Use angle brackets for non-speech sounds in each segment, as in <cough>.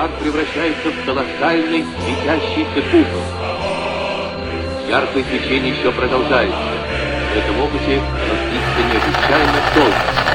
Шар превращается в колоссальный светящийся купол. Яркое свечение еще продолжается. В этом опыте разлится необычайно долго.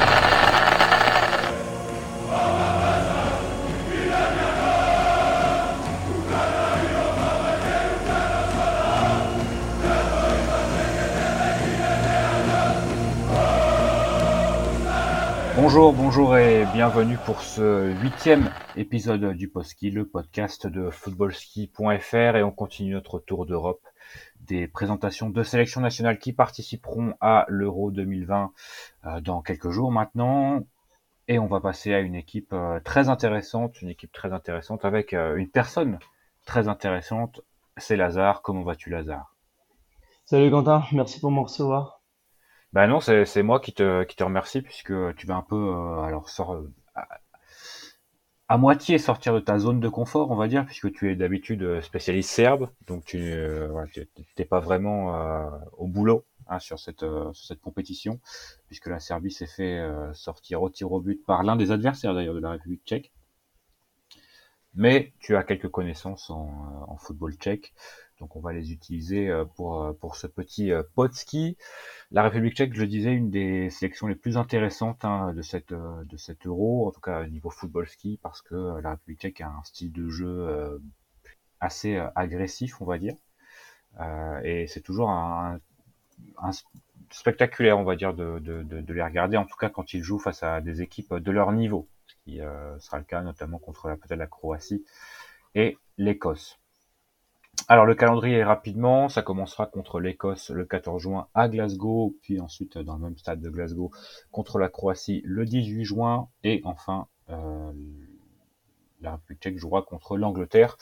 Bonjour, bonjour et bienvenue pour ce huitième épisode du Postski, le podcast de footballski.fr et on continue notre tour d'Europe des présentations de sélections nationales qui participeront à l'Euro 2020 euh, dans quelques jours maintenant. Et on va passer à une équipe euh, très intéressante, une équipe très intéressante avec euh, une personne très intéressante, c'est Lazare. Comment vas-tu Lazare? Salut Quentin, merci pour me recevoir. Ben non, c'est moi qui te, qui te remercie puisque tu vas un peu euh, alors sort, à, moitié sortir de ta zone de confort, on va dire, puisque tu es d'habitude euh, spécialiste serbe, donc tu n'es pas vraiment euh, au boulot hein, sur, cette, sur cette compétition, puisque la Serbie s'est fait sortir au tir au but par l'un des adversaires d'ailleurs de la République tchèque. Mais tu as quelques connaissances en, en football tchèque. Donc on va les utiliser euh, pour, euh, pour ce petit euh, pot ski. La République tchèque, je le disais, une des sélections les plus intéressantes hein, de, cette, de euro, en tout cas au niveau football ski, parce que la République tchèque a un style de jeu assez agressif, on va dire. et c'est toujours un, spectaculaire, on va dire, de, les regarder, en tout cas quand ils jouent face à des équipes de leur niveau, ce qui sera le cas notamment contre peut-être la Croatie et l'Écosse. Alors le calendrier est rapidement, ça commencera contre l'Écosse le 14 juin à Glasgow, puis ensuite dans le même stade de Glasgow contre la Croatie le 18 juin, et enfin euh, la République tchèque jouera contre l'Angleterre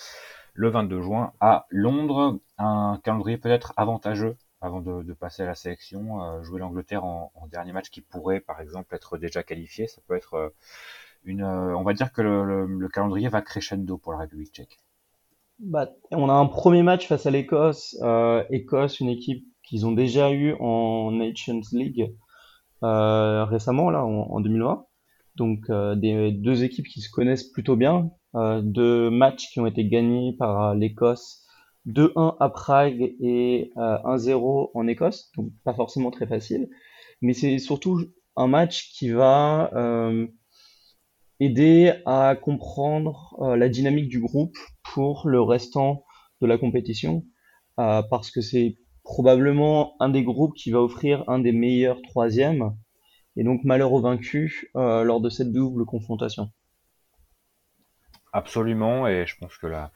le 22 juin à Londres. Un calendrier peut-être avantageux avant de, passer à la sélection, euh, jouer l'Angleterre en, dernier match qui pourrait par exemple être déjà qualifié, ça peut être euh, une, on va dire que le calendrier va crescendo pour la République tchèque. Bah, on a un premier match face à l'Écosse. Euh, Écosse, une équipe qu'ils ont déjà eu en Nations League euh, récemment, là, en, 2020. Donc, euh, des deux équipes qui se connaissent plutôt bien. Deux matchs qui ont été gagnés par l'Écosse. 2-1 à Prague et 1-0 en Écosse. Donc, pas forcément très facile. Mais c'est surtout un match qui va aider à comprendre la dynamique du groupe pour le restant de la compétition, euh, parce que c'est probablement un des groupes qui va offrir un des meilleurs troisièmes, et donc malheur aux vaincus euh, lors de cette double confrontation. Absolument, et je pense que la,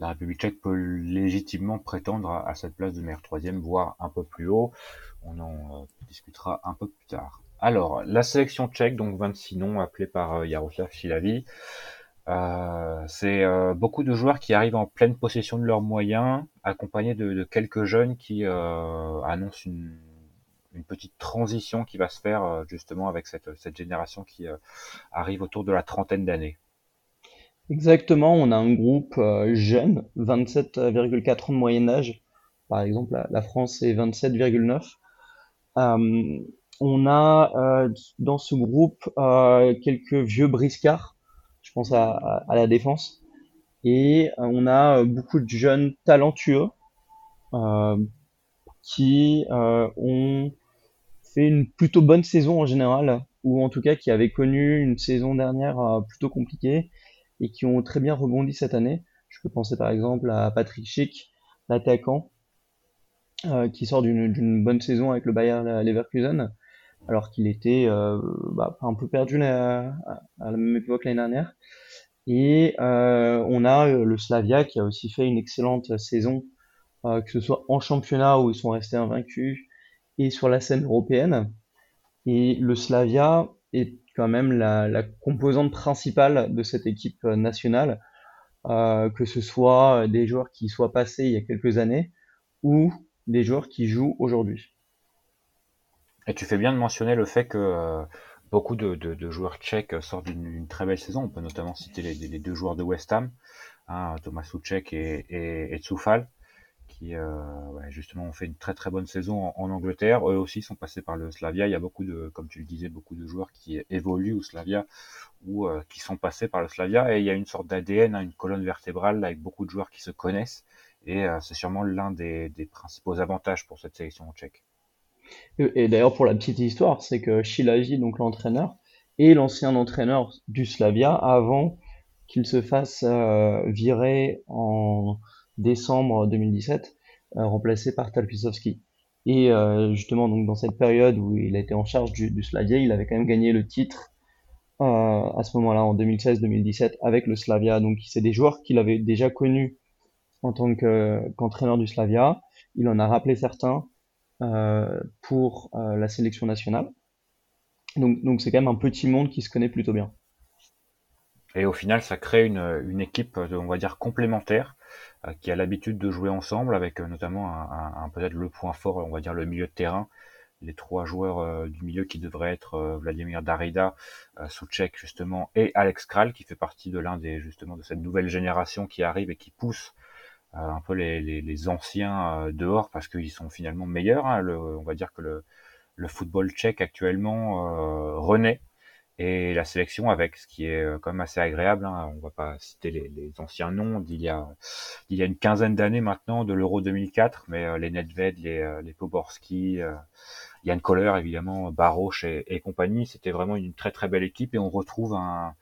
République tchèque peut légitimement prétendre à, cette place de meilleur troisième, voire un peu plus haut. On en euh, discutera un peu plus tard. Alors, la sélection tchèque, donc 26 noms appelés par Yaroslav Silavi. Euh, c'est euh, beaucoup de joueurs qui arrivent en pleine possession de leurs moyens, accompagnés de, quelques jeunes qui euh, annoncent une, petite transition qui va se faire justement avec cette, génération qui arrive autour de la trentaine d'années. Exactement, on a un groupe jeune, 27,4 ans de moyen âge. Par exemple, la, la France est 27,9. On a dans ce groupe quelques vieux briscards je pense à, la défense. Et euh, on a euh, beaucoup de jeunes talentueux euh, qui ont fait une plutôt bonne saison en général, ou en tout cas qui avaient connu une saison dernière plutôt compliquée et qui ont très bien rebondi cette année. Je peux penser par exemple à Patrick Schick, l'attaquant, qui sort d'une bonne saison avec le Bayer Leverkusen, alors qu'il était euh, bah, un peu perdu à, la même époque l'année dernière. Et euh, on a euh, le Slavia qui a aussi fait une excellente saison, que ce soit en championnat où ils sont restés invaincus et sur la scène européenne. Et le Slavia est quand même la, la composante principale de cette équipe nationale, que ce soit des joueurs qui soient passés il y a quelques années ou des joueurs qui jouent aujourd'hui. Et tu fais bien de mentionner le fait que euh, beaucoup de, joueurs tchèques sortent d'une très belle saison. On peut notamment citer les, deux joueurs de West Ham, hein, Thomas et, et, Tsufal, qui justement ont fait une très très bonne saison en, Angleterre. Eux aussi sont passés par le Slavia. Il y a beaucoup de, comme tu le disais, beaucoup de joueurs qui évoluent au Slavia ou qui sont passés par le Slavia. Et il y a une sorte d'ADN, hein, une colonne vertébrale avec beaucoup de joueurs qui se connaissent. Et c'est sûrement l'un des, des, principaux avantages pour cette sélection tchèque. Et, d'ailleurs, pour la petite histoire, c'est que Shilaji, donc l'entraîneur, est l'ancien entraîneur du Slavia avant qu'il se fasse euh, virer en décembre 2017, euh, remplacé par Talpisovski. Et euh, justement, donc dans cette période où il été en charge du, Slavia, il avait quand même gagné le titre à ce moment-là, en 2016-2017, avec le Slavia. Donc c'est des joueurs qu'il avait déjà connus en tant qu'entraîneur du Slavia. Il en a rappelé certains euh, pour euh, la sélection nationale. Donc, c'est quand même un petit monde qui se connaît plutôt bien. Et au final, ça crée une, équipe, on va dire, complémentaire, euh, qui a l'habitude de jouer ensemble, avec notamment peut-être le point fort, on va dire, le milieu de terrain. Les trois joueurs du milieu qui devraient être Vladimir Darida, Souchek justement, et Alex Kral, qui fait partie de l'un des justement de cette nouvelle génération qui arrive et qui pousse euh, un peu les, les, les anciens euh, dehors parce qu'ils sont finalement meilleurs. Hein. Le, on va dire que le, le football tchèque actuellement euh, renaît et la sélection avec, ce qui est quand même assez agréable. Hein. On va pas citer les, les anciens noms d'il y a il y a une quinzaine d'années maintenant de l'Euro 2004, mais les Nedved, les, les Poborski, Yann Koller évidemment, Baroche et, et compagnie, c'était vraiment une très très belle équipe et on retrouve un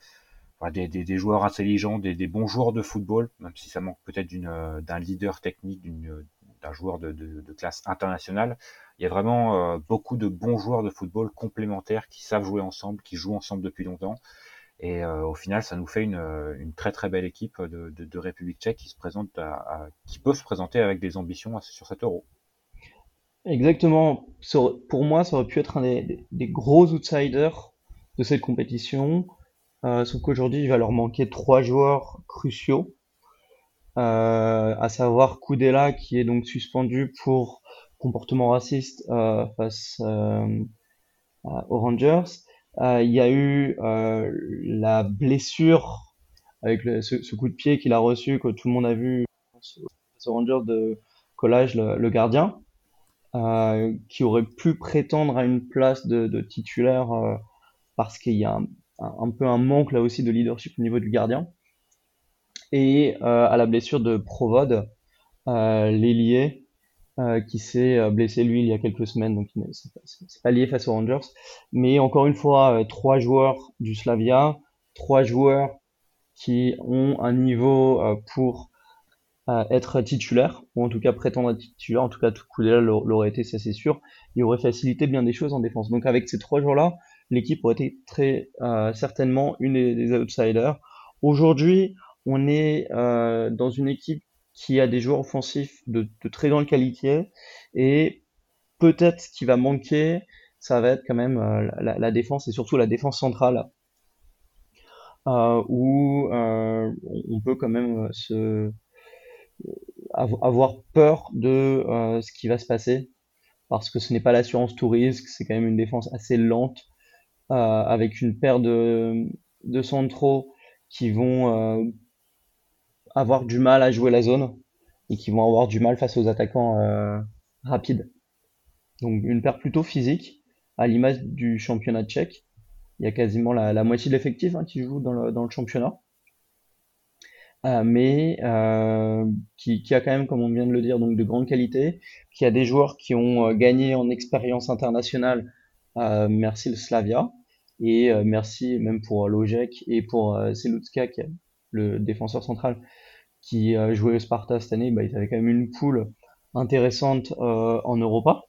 des, joueurs intelligents, des, bons joueurs de football, même si ça manque peut-être euh, d'un leader technique, d'un joueur de, classe internationale. Il y a vraiment euh, beaucoup de bons joueurs de football complémentaires qui savent jouer ensemble, qui jouent ensemble depuis longtemps. Et euh, au final, ça nous fait une, très très belle équipe de, République tchèque qui se présente, qui peut se présenter avec des ambitions sur cet euro. Exactement. Pour moi, ça aurait pu être un des gros outsiders de cette compétition. Euh, sauf qu'aujourd'hui, il va leur manquer trois joueurs cruciaux, euh, à savoir Koudela qui est donc suspendu pour comportement raciste euh, face euh, aux Rangers. Euh, il y a eu euh, la blessure avec le, ce, ce, coup de pied qu'il a reçu que tout le monde a vu face aux Rangers de Collage, le, le gardien, qui aurait pu prétendre à une place de, de titulaire parce qu'il y a un, un, peu un manque là aussi de leadership au niveau du gardien. Et euh, à la blessure de Provod, euh, l'ailier, euh, qui s'est blessé lui il y a quelques semaines, donc c'est pas lié face aux Rangers. Mais encore une fois, trois joueurs du Slavia, trois joueurs qui ont un niveau pour être titulaire, ou en tout cas prétendre être titulaire, en tout cas tout coup l'aurait été, ça c'est sûr, il aurait facilité bien des choses en défense. Donc avec ces trois joueurs-là, l'équipe aurait été très euh, certainement une des, outsiders. Aujourd'hui, on est euh, dans une équipe qui a des joueurs offensifs de, très grande qualité et peut-être ce qui va manquer, ça va être quand même euh, la, défense et surtout la défense centrale où on peut quand même avoir peur de ce qui va se passer parce que ce n'est pas l'assurance tout risque, c'est quand même une défense assez lente avec une paire de, de centraux qui vont euh, avoir du mal à jouer la zone et qui vont avoir du mal face aux attaquants euh, rapides. Donc une paire plutôt physique, à l'image du championnat tchèque. Il y a quasiment la, moitié de l'effectif hein, qui joue dans le, dans le championnat. Euh, mais euh, qui, qui, a quand même, comme on vient de le dire, donc de grande qualité, qui a des joueurs qui ont gagné en expérience internationale, merci le Slavia, et euh, merci même pour euh, Lojek et pour euh, Selutska, qui est le défenseur central, qui jouait au Sparta cette année. Bah, ils avaient quand même une poule intéressante en Europa.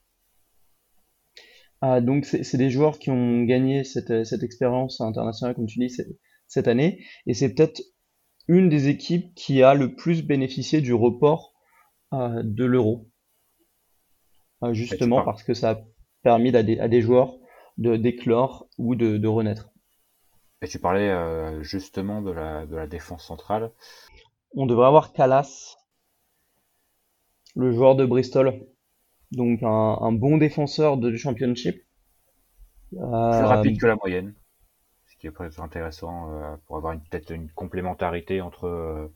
donc c'est des joueurs qui ont gagné cette, cette expérience internationale, comme tu dis, cette année. Et c'est peut-être une des équipes qui a le plus bénéficié du report de l'euro. justement parce que ça a permis à des, à des joueurs de d'éclore ou de, de, renaître. Et tu parlais euh, justement de la, de la défense centrale. On devrait avoir Calas, le joueur de Bristol, donc un, un bon défenseur de, du championship. Plus euh, rapide que la moyenne, ce qui est très intéressant euh, pour avoir peut-être une complémentarité entre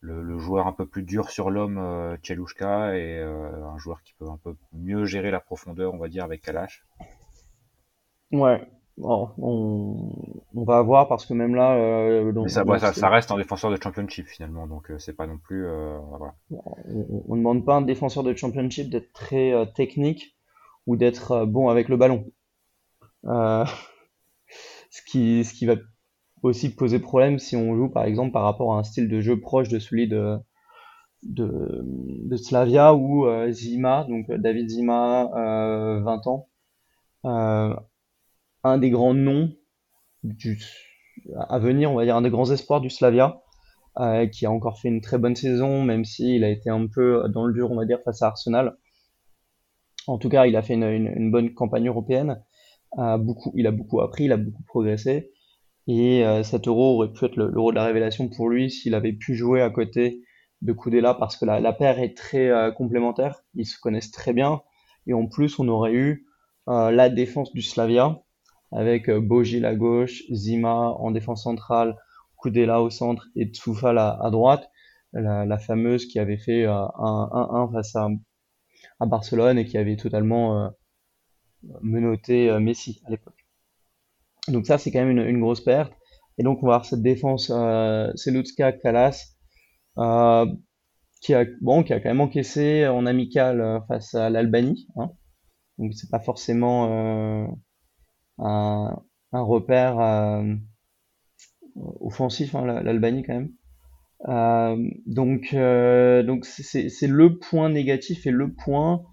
le, joueur un peu plus dur sur l'homme, euh, Chelushka, et un joueur qui peut un peu mieux gérer la profondeur, on va dire, avec Kalash. Ouais, on, va voir parce que même là. Euh, ça, ça, reste un défenseur de championship finalement, donc euh, c'est pas non plus. Euh, on ne demande pas à un défenseur de championship d'être très technique ou d'être bon avec le ballon. <laughs> ce, qui, ce qui va aussi poser problème si on joue par exemple par rapport à un style de jeu proche de celui de, de, Slavia ou Zima, donc David Zima, 20 ans un des grands noms à venir, on va dire un des grands espoirs du Slavia, euh, qui a encore fait une très bonne saison, même s'il a été un peu dans le dur, on va dire, face à Arsenal. En tout cas, il a fait une, bonne campagne européenne. Euh, il a beaucoup appris, il a beaucoup progressé. Et euh, cet euro aurait pu être l'euro de la révélation pour lui s'il avait pu jouer à côté de Koudela parce que la, la paire est très complémentaire. Ils se connaissent très bien. Et en plus, on aurait eu la défense du Slavia avec euh, Bogil à gauche, Zima en défense centrale, Kudela au centre et Tsoufal à, droite, la, fameuse qui avait fait euh, un 1-1 face à, Barcelone et qui avait totalement euh, menotté Messi à l'époque. Donc ça c'est quand même une, grosse perte. Et donc on va avoir cette défense euh, Selutska Kalas qui a bon qui a quand même encaissé en amical face à l'Albanie. Hein. Donc c'est pas forcément un, repère euh, offensif, hein, l'Albanie quand même. Euh, donc, euh, donc c'est le point négatif et le point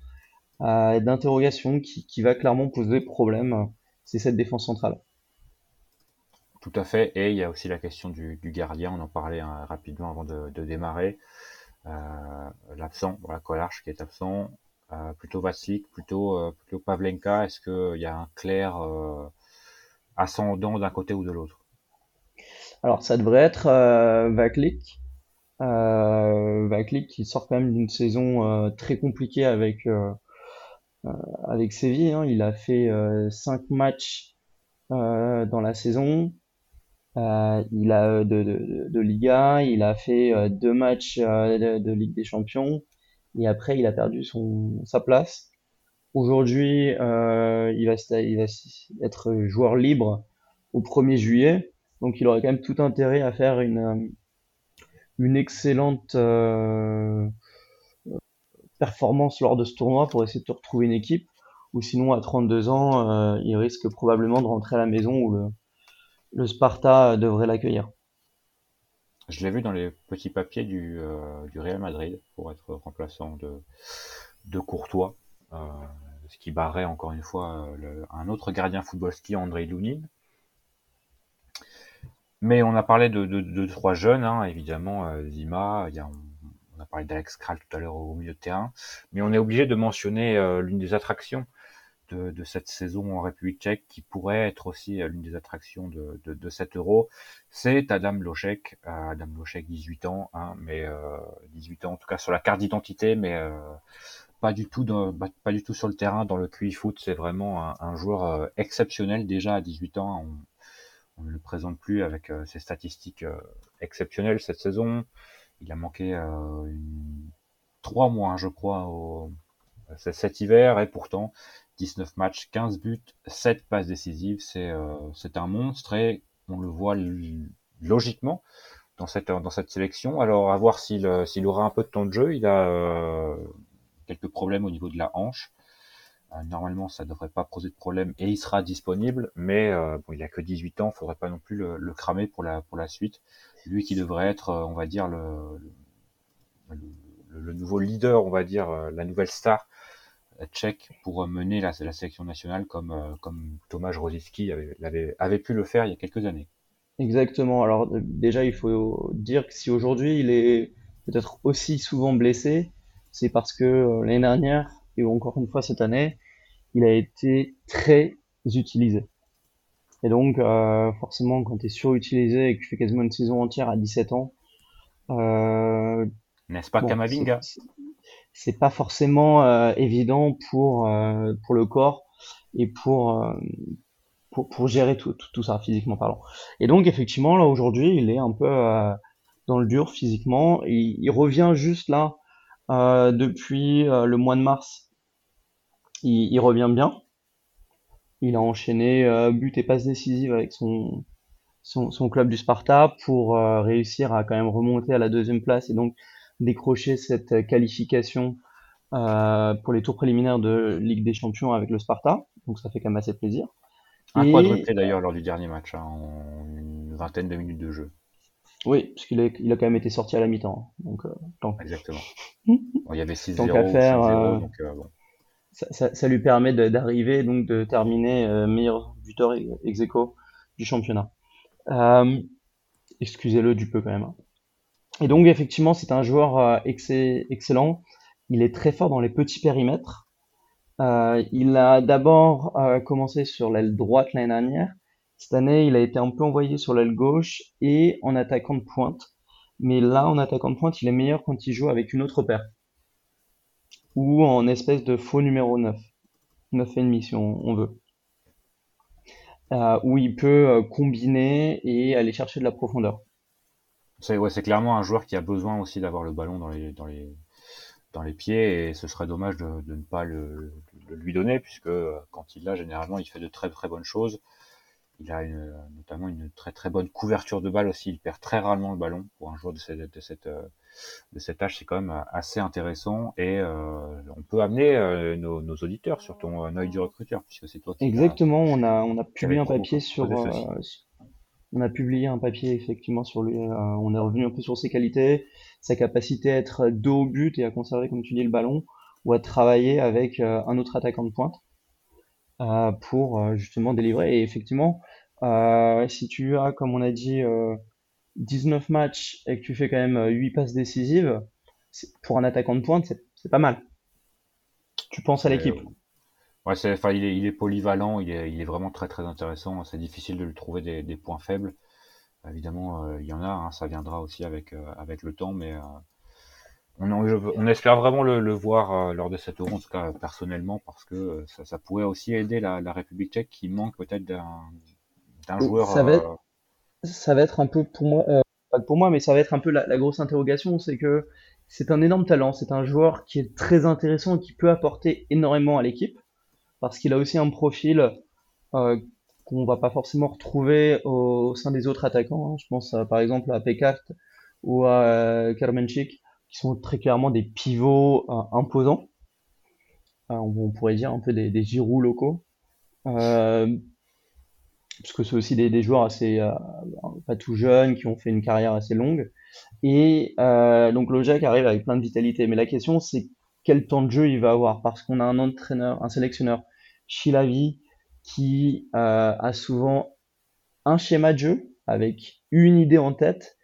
d'interrogation qui, qui, va clairement poser problème. C'est cette défense centrale. Tout à fait. Et il y a aussi la question du, du gardien. On en parlait hein, rapidement avant de, démarrer. L'absent, voilà, Kolarch qui est absent. Euh, plutôt plutôt, euh, plutôt Pavlenka Est-ce qu'il y a un clair euh, ascendant d'un côté ou de l'autre? Alors, ça devrait être Vaklik. Vaklik qui sort quand même d'une saison très compliquée avec, Séville. Hein. Il a fait 5 matchs dans la saison. il a de, de, Liga, il a fait deux matchs de, Ligue des Champions, et après il a perdu son sa place. Aujourd'hui, euh, il va il va être joueur libre au 1er juillet, donc il aurait quand même tout intérêt à faire une euh, une excellente euh, performance lors de ce tournoi pour essayer de retrouver une équipe. Ou sinon, à 32 ans, euh, il risque probablement de rentrer à la maison où le, le Sparta devrait l'accueillir. Je l'ai vu dans les petits papiers du, euh, Real Madrid pour être remplaçant de, Courtois, euh, ce qui barrait encore une fois le, un autre gardien footballski, André Lounine. Mais on a parlé de, trois jeunes, hein, évidemment, euh, Zima, il on, a parlé d'Alex Kral tout à l'heure au milieu de terrain, mais on est obligé de mentionner euh, l'une des attractions de, cette saison en République tchèque, qui pourrait être aussi euh, l'une des attractions de, de, de cet euro, c'est Adam Lochek. Euh, Adam Lochek, 18 ans, hein, mais euh, 18 ans en tout cas sur la carte d'identité, mais euh, pas du tout dans, pas du tout sur le terrain dans le QI foot. C'est vraiment un, un joueur exceptionnel déjà à 18 ans. On, on ne le présente plus avec ses statistiques exceptionnelles cette saison. Il a manqué une, trois mois, je crois, au, cet hiver, et pourtant 19 matchs, 15 buts, 7 passes décisives, c'est euh, c'est un monstre et on le voit logiquement dans cette dans cette sélection. Alors à voir s'il euh, s'il aura un peu de temps de jeu, il a euh, quelques problèmes au niveau de la hanche. normalement, ça devrait pas poser de problème et il sera disponible, mais bon, il a que 18 ans, faudrait pas non plus le, le, cramer pour la pour la suite. Lui qui devrait être, on va dire le, le, le nouveau leader, on va dire la nouvelle star tchèque pour mener la, la sélection nationale comme, euh, comme Tomasz Rosiski avait, avait, pu le faire il y a quelques années. Exactement. Alors déjà, il faut dire que si aujourd'hui il est peut-être aussi souvent blessé, c'est parce que euh, l'année dernière et encore une fois cette année, il a été très utilisé. Et donc euh, forcément, quand tu es surutilisé et que tu fais quasiment une saison entière à 17 ans, euh, n'est-ce pas Kamavinga? C'est pas forcément euh, évident pour euh, pour le corps et pour, euh, pour pour, gérer tout, tout, ça physiquement parlant. Et donc effectivement là aujourd'hui il est un peu dans le dur physiquement. il revient juste là euh, depuis euh, le mois de mars. Il, revient bien. Il a enchaîné euh, but et passe décisive avec son, son, club du Sparta pour réussir à quand même remonter à la deuxième place et donc décrocher cette qualification pour les tours préliminaires de Ligue des Champions avec le Sparta. Donc ça fait quand même assez plaisir. Un quadruplé d'ailleurs lors du dernier match, hein, en une vingtaine de minutes de jeu. Oui, parce qu'il a, il a quand même été sorti à la mi-temps. Hein. Donc, euh, Exactement. <laughs> il y avait 6-0, faire, euh, donc euh, bon. ça, ça, ça, lui permet d'arriver, donc de terminer euh, meilleur buteur ex du championnat. Euh, Excusez-le du peu quand même. Hein. Et donc, effectivement, c'est un joueur excellent. Il est très fort dans les petits périmètres. il a d'abord commencé sur l'aile droite l'année dernière. Cette année, il a été un peu envoyé sur l'aile gauche et en attaquant de pointe. Mais là, en attaquant de pointe, il est meilleur quand il joue avec une autre paire. Ou en espèce de faux numéro 9. 9,5 si on, veut. Euh, où il peut euh, combiner et aller chercher de la profondeur. C'est ouais, clairement un joueur qui a besoin aussi d'avoir le ballon dans les, dans, les, dans les pieds et ce serait dommage de, ne pas le, lui donner puisque euh, quand il l'a, généralement, il fait de très très bonnes choses. Il a notamment une très très bonne couverture de balle aussi. Il perd très rarement le ballon pour un joueur de, cette, de, cette, euh, de. C'est quand même assez intéressant et euh, on peut amener euh, nos, nos, auditeurs sur ton œil du recruteur puisque c'est toi qui Exactement. On a on a publié un papier sur on a publié un papier effectivement sur lui. on est revenu un peu sur ses qualités, sa capacité à être dos au but et à conserver, comme tu dis, le ballon, ou à travailler avec un autre attaquant de pointe. Euh, pour euh, justement délivrer. Et effectivement, euh, si tu as, comme on a dit, 19 matchs et que tu fais quand même 8 passes décisives, pour un attaquant de pointe, c'est pas mal. Tu penses à l'équipe. Ouais, c'est, enfin, il est, il est polyvalent, il est, il est vraiment très très intéressant. C'est difficile de lui trouver des, des points faibles. Évidemment, il y en a, hein, ça viendra aussi avec avec le temps, mais on, espère vraiment le, voir euh, lors de cette Euro, en tout cas personnellement, parce que euh, ça, pourrait aussi aider la, République tchèque qui manque peut-être d'un joueur. Ça va, être, euh, ça va être un peu pour moi, pas pour moi, mais ça va être un peu la, grosse interrogation, c'est que c'est un énorme talent, c'est un joueur qui est très intéressant et qui peut apporter énormément à l'équipe, parce qu'il a aussi un profil qu'on va pas forcément retrouver au, sein des autres attaquants. Hein. Je pense par exemple à Pekart ou à Kermenchik qui sont très clairement des pivots euh, imposants. Euh, on, pourrait dire un peu des, Giroud locaux. Euh, parce que c'est aussi des, joueurs assez pas tout jeunes qui ont fait une carrière assez longue et euh, donc Lojac arrive avec plein de vitalité mais la question c'est quel temps de jeu il va avoir? Parce qu'on a un entraîneur un sélectionneur Chilavi qui euh, a souvent un schéma de jeu avec une idée en tête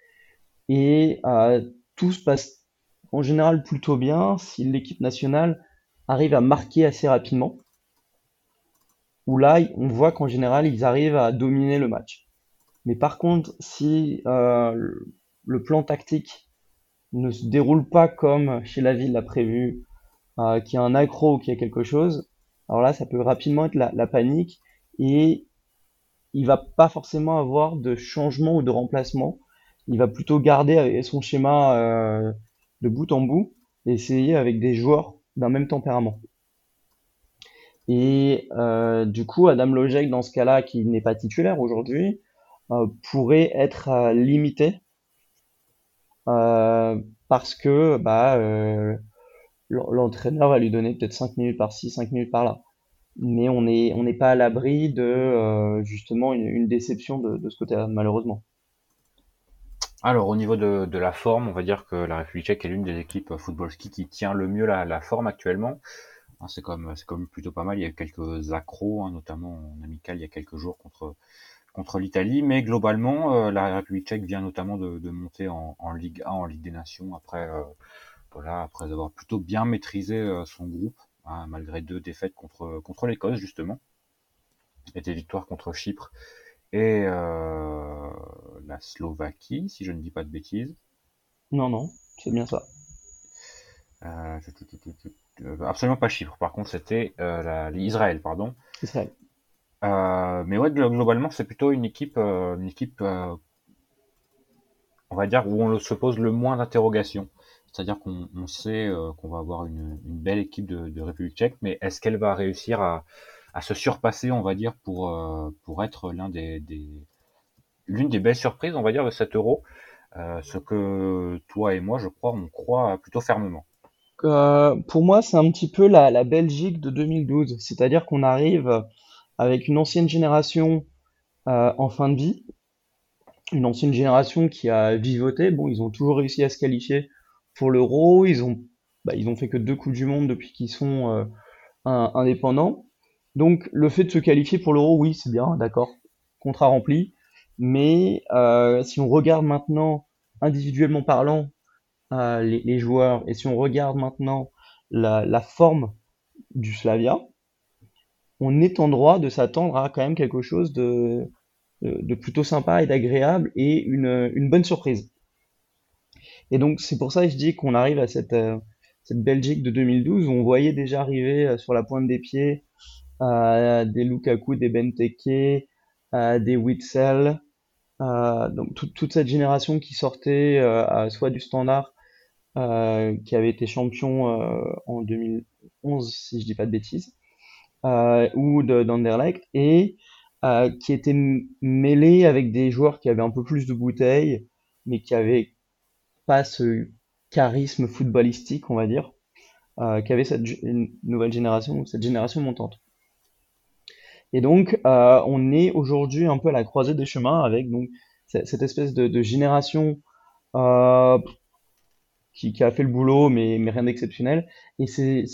et euh, tout se passe en général plutôt bien si l'équipe nationale arrive à marquer assez rapidement. Où là, on voit qu'en général, ils arrivent à dominer le match. Mais par contre, si euh, le plan tactique ne se déroule pas comme chez la l'a prévu, qu'il y a un accro ou qu'il y a quelque chose, alors là, ça peut rapidement être la, panique et il va pas forcément avoir de changement ou de remplacement. Il va plutôt garder son schéma euh, de bout en bout et essayer avec des joueurs d'un même tempérament. Et euh, du coup, Adam Lojek, dans ce cas-là, qui n'est pas titulaire aujourd'hui, euh, pourrait être limité parce que bah, l'entraîneur va lui donner peut-être 5 minutes par-ci, 5 minutes par-là. Mais on n'est pas à l'abri de justement une, déception de, ce côté-là, malheureusement. Alors, au niveau de, la forme, on va dire que la République tchèque est l'une des équipes football ski qui tient le mieux la, la forme actuellement. Hein, c'est comme c'est comme plutôt pas mal. Il y a quelques accros, hein, notamment en amical il y a quelques jours contre l'Italie, mais globalement, euh, la République tchèque vient notamment de, monter en, en, Ligue 1, en Ligue des Nations, après euh, voilà, après avoir plutôt bien maîtrisé euh, son groupe, hein, malgré deux défaites contre contre l'Écosse justement, et des victoires contre Chypre et euh, la Slovaquie, si je ne dis pas de bêtises. Non, non, c'est bien ça. Euh, absolument pas Chypre, par contre c'était euh, Israël, pardon. Israël. Mais ouais, globalement c'est plutôt une équipe, une équipe, on va dire, où on se pose le moins d'interrogations. C'est-à-dire qu'on sait euh, qu'on va avoir une, belle équipe de, République tchèque, mais est-ce qu'elle va réussir à, se surpasser, on va dire, pour, euh, être l'une des belles surprises, on va dire, de cet euro? Euh, Ce que toi et moi, je crois, on croit plutôt fermement. pour moi, c'est un petit peu la, la Belgique de 2012, c'est-à-dire qu'on arrive avec une ancienne génération en fin de vie, une ancienne génération qui a vivoté. Bon, ils ont toujours réussi à se qualifier pour l'Euro. Ils ont, bah, ils ont fait que deux Coupes du Monde depuis qu'ils sont euh, indépendants. Donc le fait de se qualifier pour l'Euro, oui, c'est bien, d'accord, contrat rempli. Mais euh, si on regarde maintenant, individuellement parlant, euh, les, joueurs, et si on regarde maintenant la, forme du Slavia, on est en droit de s'attendre à quand même quelque chose de, de, plutôt sympa et d'agréable et une, une bonne surprise. Et donc, c'est pour ça que je dis qu'on arrive à cette, euh, cette Belgique de 2012 où on voyait déjà arriver euh, sur la pointe des pieds euh, des Lukaku, des Benteke, des Witzel, donc toute cette génération qui sortait soit du standard, qui avait été champion en 2011, si je dis pas de bêtises, ou d'Anderlecht, et qui était mêlé avec des joueurs qui avaient un peu plus de bouteilles, mais qui avaient pas ce charisme footballistique, on va dire, euh, qu'avait cette nouvelle génération, cette génération montante. Et donc, euh, on est aujourd'hui un peu à la croisée des chemins avec donc cette espèce de, génération euh, qui, a fait le boulot, mais, mais rien d'exceptionnel, et ces,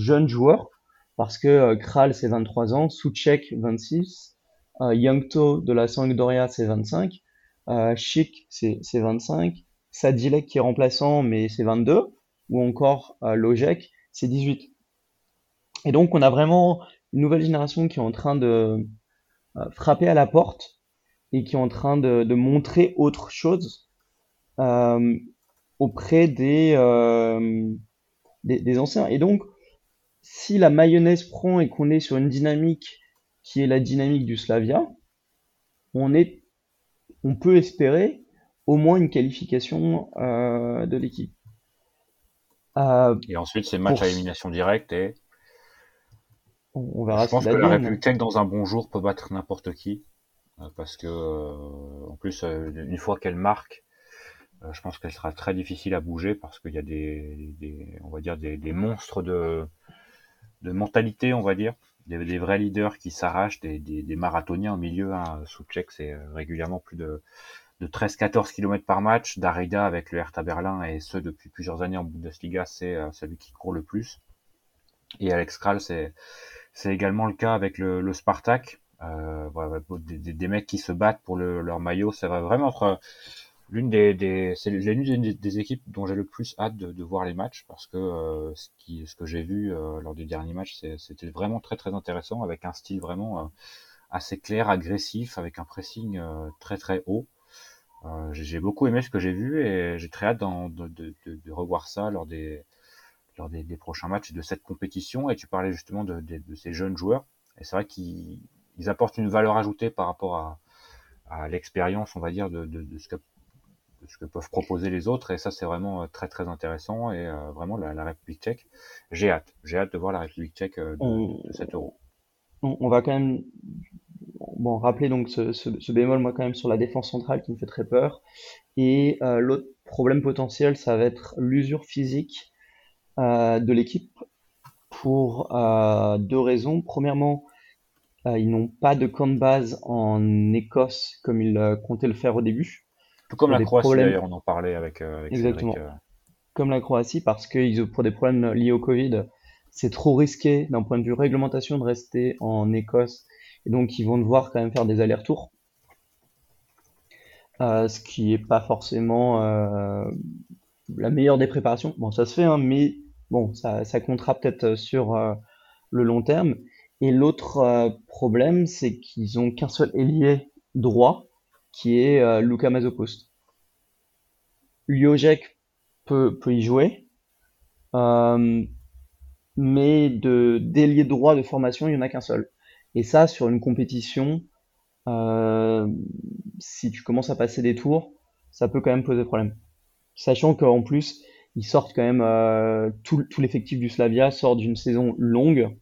jeunes joueurs, parce que Kral c'est 23 ans, Souchek 26, Youngto de la Sampdoria c'est 25, Chic c'est 25, Sadilek qui est remplaçant, mais c'est 22, ou encore euh, c'est 18. Et donc on a vraiment une nouvelle génération qui est en train de euh, frapper à la porte et qui est en train de, montrer autre chose euh, auprès des, des, anciens. Et donc, si la mayonnaise prend et qu'on est sur une dynamique qui est la dynamique du Slavia, on peut espérer au moins une qualification euh, de l'équipe. Euh, et ensuite, c'est match à élimination directe et. On, verra Je pense que la République tchèque, dans un bon jour, peut battre n'importe qui. Euh, parce que, en plus, une fois qu'elle marque, je pense qu'elle sera très difficile à bouger parce qu'il y a des, on va dire, des, monstres de, de mentalité, on va dire. Des, vrais leaders qui s'arrachent, des, marathoniens au milieu. Hein. Sous tchèque, c'est régulièrement plus de de 13-14 km par match. Darida avec le Hertha Berlin et ce depuis plusieurs années en Bundesliga, c'est euh, celui qui court le plus. Et Alex Kral, c'est c'est également le cas avec le, le Spartak. Euh, des, des, mecs qui se battent pour le, leur maillot, ça va vraiment être l'une des, des c'est l'une des, équipes dont j'ai le plus hâte de, voir les matchs parce que euh, ce que j'ai vu euh, lors du dernier match, c'était vraiment très très intéressant avec un style vraiment euh, assez clair, agressif, avec un pressing très très haut. Euh, j'ai beaucoup aimé ce que j'ai vu et j'ai très hâte de, de, de, revoir ça lors des lors des, des, prochains matchs de cette compétition. Et tu parlais justement de, ces jeunes joueurs. Et c'est vrai qu'ils apportent une valeur ajoutée par rapport à, à l'expérience, on va dire, de, ce que, ce que peuvent proposer les autres. Et ça, c'est vraiment euh, très très intéressant. Et euh, vraiment, la, la, République tchèque, j'ai hâte. J'ai hâte de voir la République tchèque de, de, cet euro. On va quand même bon, rappelez donc ce, ce, bémol, moi, quand même, sur la défense centrale qui me fait très peur. Et euh, l'autre problème potentiel, ça va être l'usure physique euh, de l'équipe pour euh, deux raisons. Premièrement, ils n'ont pas de camp de base en Écosse comme ils comptaient le faire au début. Tout comme la Croatie, d'ailleurs, on en parlait avec, avec Exactement. Comme la Croatie, parce que pour des problèmes liés au Covid, c'est trop risqué d'un point de vue réglementation de rester en Écosse et donc, ils vont devoir quand même faire des allers-retours. Euh, ce qui n'est pas forcément euh, la meilleure des préparations. Bon, ça se fait, hein, mais bon, ça, ça comptera peut-être sur euh, le long terme. Et l'autre problème, c'est qu'ils ont qu'un seul ailier droit, qui est Luka Mazopost. Liojek peut, peut y jouer, mais d'ailier droit de formation, il n'y en a qu'un seul. Et ça, sur une compétition, euh, si tu commences à passer des tours, ça peut quand même poser problème. Sachant qu'en plus, ils sortent quand même, euh, tout, l'effectif du Slavia sort d'une saison longue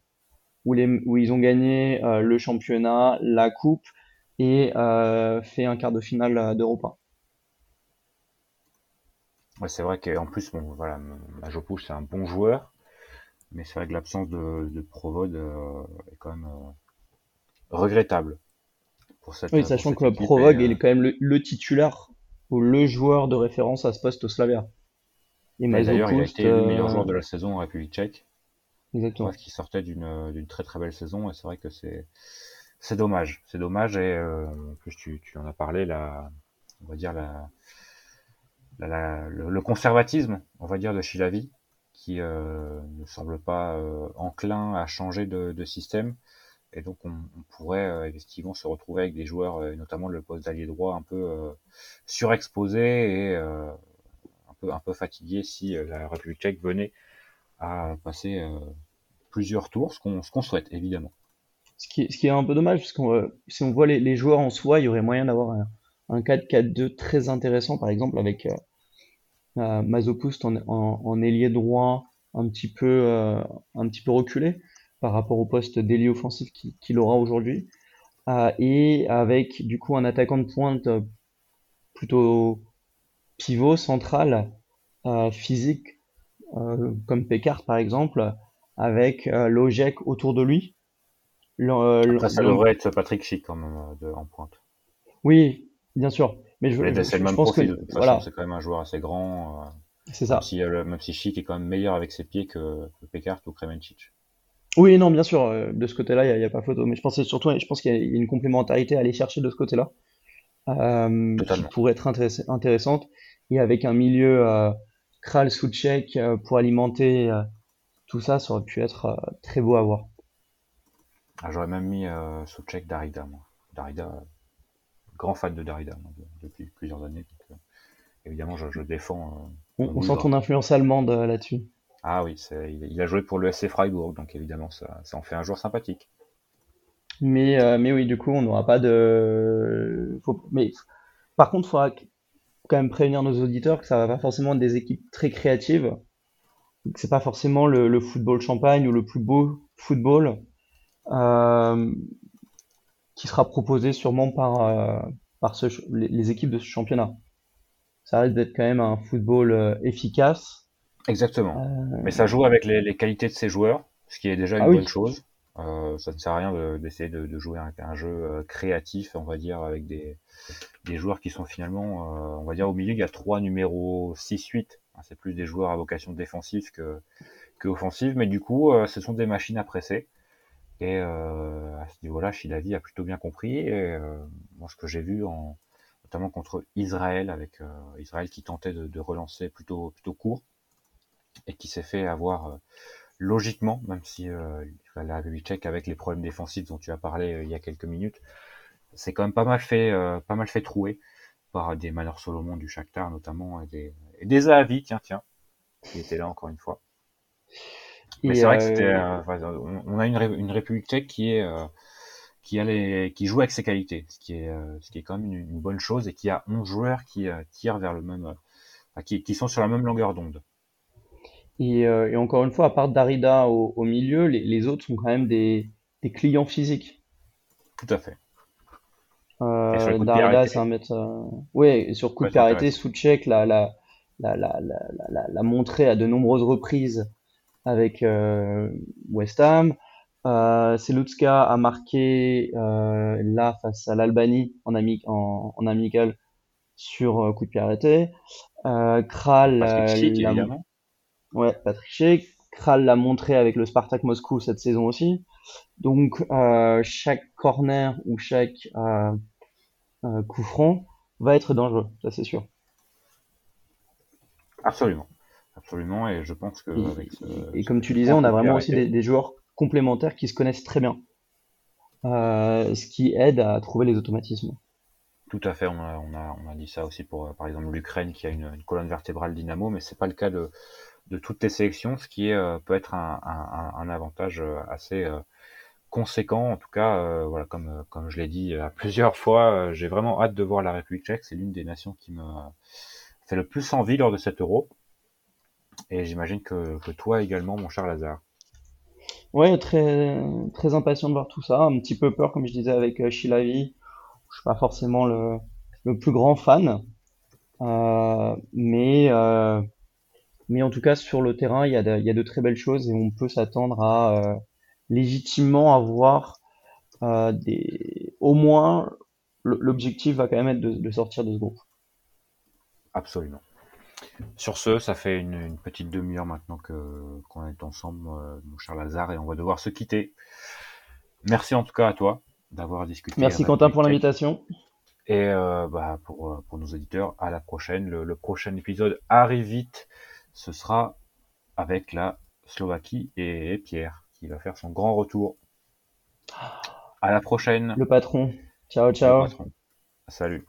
où, ils ont gagné euh, le championnat, la coupe et fait un quart de finale d'Europa. Ouais, c'est vrai qu'en plus, bon, voilà, c'est un bon joueur, mais c'est vrai que l'absence de, de est quand même regrettable. Pour cette, oui, sachant que Provod est quand même le, le, titulaire ou le joueur de référence à ce poste au Slavia. Et, d'ailleurs, il a été le meilleur joueur de la saison en République tchèque. Exactement. Parce qu'il sortait d'une d'une très très belle saison et c'est vrai que c'est c'est dommage. C'est dommage et euh, en plus tu, tu en as parlé la on va dire la, la, le, conservatisme on va dire de Chilavi qui euh, ne semble pas euh, enclin à changer de, de, système et donc on, pourrait euh, effectivement se retrouver avec des joueurs euh, notamment le poste d'allié droit un peu euh, surexposé et un peu un peu fatigué si la République tchèque venait à passer plusieurs tours, ce qu'on souhaite évidemment. Ce qui, ce qui est un peu dommage, parce qu'on si on voit les, les, joueurs en soi, il y aurait moyen d'avoir un, un 4-4-2 très intéressant, par exemple avec euh, Mazopoust en, en, ailier droit un petit peu un petit peu reculé par rapport au poste d'ailier offensif qu'il qui aura aujourd'hui, euh, et avec du coup un attaquant de pointe plutôt pivot central, euh, physique, euh, comme Pécart par exemple, avec euh, Logec autour de lui. Le, euh, Après, ça le... devrait être Patrick Schick quand même euh, de, en pointe. Oui, bien sûr. Mais je, je, c'est le même pense profil, que, de toute façon, voilà. c'est quand même un joueur assez grand. Euh, c'est ça. Même si, euh, même si Schick est quand même meilleur avec ses pieds que, que ou Kremencic. Oui, non, bien sûr, de ce côté-là, il n'y a, a, pas photo. Mais je pensais surtout, je pense qu'il y a une complémentarité à aller chercher de ce côté-là, euh, qui pourrait être intéress intéressante. Et avec un milieu euh, Kral Soucek euh, pour alimenter euh, tout ça, ça aurait pu être euh, très beau à voir. Ah, J'aurais même mis euh, Soucek Darida, moi. Darida, grand fan de Darida moi, depuis plusieurs années. Donc, euh, évidemment, je, je défends. on, on sent ton influence allemande là-dessus. Ah oui, il, a joué pour le SC Freiburg, donc évidemment, ça, en fait un joueur sympathique. Mais, euh, mais oui, du coup, on n'aura pas de. Mais par contre, il faudra quand même prévenir nos auditeurs que ça va pas forcément être des équipes très créatives. C'est pas forcément le, football champagne ou le plus beau football euh, qui sera proposé sûrement par, euh, par les, équipes de ce championnat. Ça risque d'être quand même un football efficace. Exactement. Euh, Mais ça joue avec les, les, qualités de ces joueurs, ce qui est déjà une ah bonne oui. chose. Euh, ça ne sert à rien d'essayer de, de, de, jouer un, un, jeu euh, créatif, on va dire, avec des, des joueurs qui sont finalement, euh, on va dire, au milieu, il y a trois numéros 6-8. C'est plus des joueurs à vocation défensive que, que offensive, mais du coup, euh, ce sont des machines à presser. Et euh, à ce niveau-là, Chilavi a plutôt bien compris. Et moi, ce que j'ai vu, en, notamment contre Israël, avec Israël qui tentait de, de, relancer plutôt, plutôt court, et qui s'est fait avoir logiquement, même si euh, la République tchèque avec les problèmes défensifs dont tu as parlé euh, il y a quelques minutes, c'est quand même pas mal fait, euh, pas mal fait trouer par des Malheur Solomon du Shakhtar notamment et des, et des tiens, tiens, qui étaient là encore une fois. Mais c'est vrai que c'était, euh, on, on, a une, une République tchèque qui est qui, a les, qui joue avec ses qualités, ce qui est, ce qui est quand même une, une bonne chose et qui a 11 joueurs qui tirent vers le même, qui, qui sont sur la même longueur d'onde. Et, euh, et, encore une fois, à part Darida au, au milieu, les, les, autres sont quand même des, des, clients physiques. Tout à fait. Euh, Darida, c'est un mètre. Euh... Ouais, sur coup ouais, de pied arrêté, Soucek l'a, la, la, la, la, la, montré à de nombreuses reprises avec West Ham. Selutska a marqué là face à l'Albanie en, ami en, en, amical sur coup de pied arrêté. Kral, euh, Ouais, Patrick Schick. Kral l'a montré avec le Spartak Moscou cette saison aussi. Donc euh, chaque corner ou chaque euh, euh, coup franc va être dangereux, ça c'est sûr. Absolument, absolument, et je pense que. Et, avec ce, et, et comme tu disais, on a vraiment aussi des, des, joueurs complémentaires qui se connaissent très bien, ce qui aide à trouver les automatismes. Tout à fait, on a, on a, on a dit ça aussi pour, par exemple, l'Ukraine qui a une, une, colonne vertébrale dynamo, mais c'est pas le cas de, de toutes tes sélections, ce qui euh, peut être un, avantage euh, assez, euh, conséquent. En tout cas, comme, je l'ai dit <laughs> plusieurs fois, j'ai vraiment hâte de voir la République tchèque. C'est l'une des nations qui me fait le plus envie lors de cet euro. Et j'imagine que, toi également, mon cher Lazare. Ouais, très, impatient de voir tout ça. Un petit peu peur, comme je disais avec Shilavi. Je suis pas forcément le, plus grand fan. Mais, mais en tout cas, sur le terrain, il y a de, il y a de très belles choses et on peut s'attendre à euh, légitimement avoir euh, des, au moins, l'objectif va quand même être de, de sortir de ce groupe. Absolument. Sur ce, ça fait une, petite demi-heure maintenant que qu'on est ensemble, euh, mon cher Lazare, et on va devoir se quitter. Merci en tout cas à toi d'avoir discuté. Merci Quentin pour l'invitation. Et euh, bah, pour, pour nos auditeurs, à la prochaine. Le, prochain épisode arrive vite. Ce sera avec la Slovaquie et Pierre qui va faire son grand retour. À la prochaine. Le patron. Ciao, ciao. Salut.